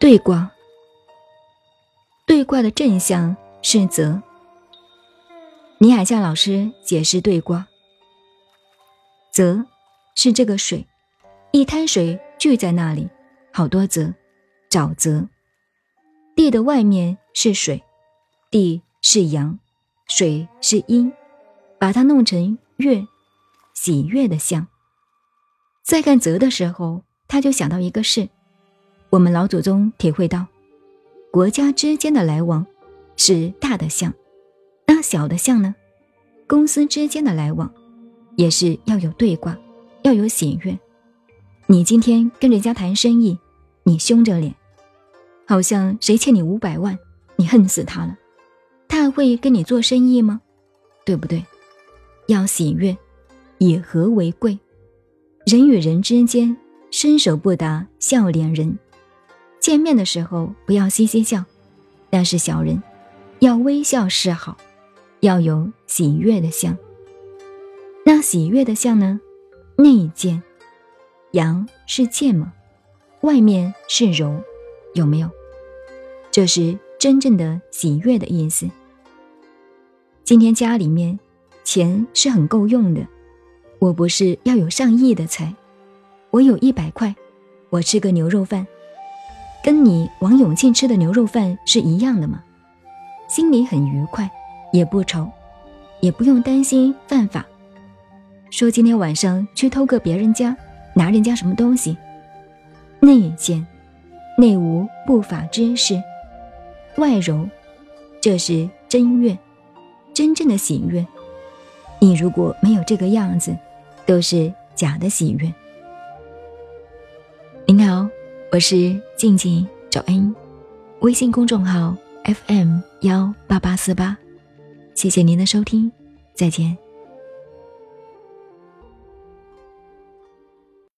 对卦，对卦的正向是泽。倪海夏老师解释对卦，泽是这个水，一滩水聚在那里，好多泽，沼泽。地的外面是水，地是阳，水是阴，把它弄成月，喜悦的象。在看泽的时候，他就想到一个事。我们老祖宗体会到，国家之间的来往是大的象，那小的象呢？公司之间的来往也是要有对卦，要有喜悦。你今天跟人家谈生意，你凶着脸，好像谁欠你五百万，你恨死他了，他还会跟你做生意吗？对不对？要喜悦，以和为贵。人与人之间，伸手不打笑脸人。见面的时候不要嘻嘻笑，那是小人；要微笑示好，要有喜悦的相。那喜悦的相呢？内见，阳是剑吗？外面是柔，有没有？这是真正的喜悦的意思。今天家里面钱是很够用的，我不是要有上亿的财，我有一百块，我吃个牛肉饭。跟你王永庆吃的牛肉饭是一样的吗？心里很愉快，也不愁，也不用担心犯法。说今天晚上去偷个别人家，拿人家什么东西？内奸，内无不法之事，外柔，这是真悦，真正的喜悦。你如果没有这个样子，都是假的喜悦。我是静静找恩，微信公众号 FM 幺八八四八，谢谢您的收听，再见。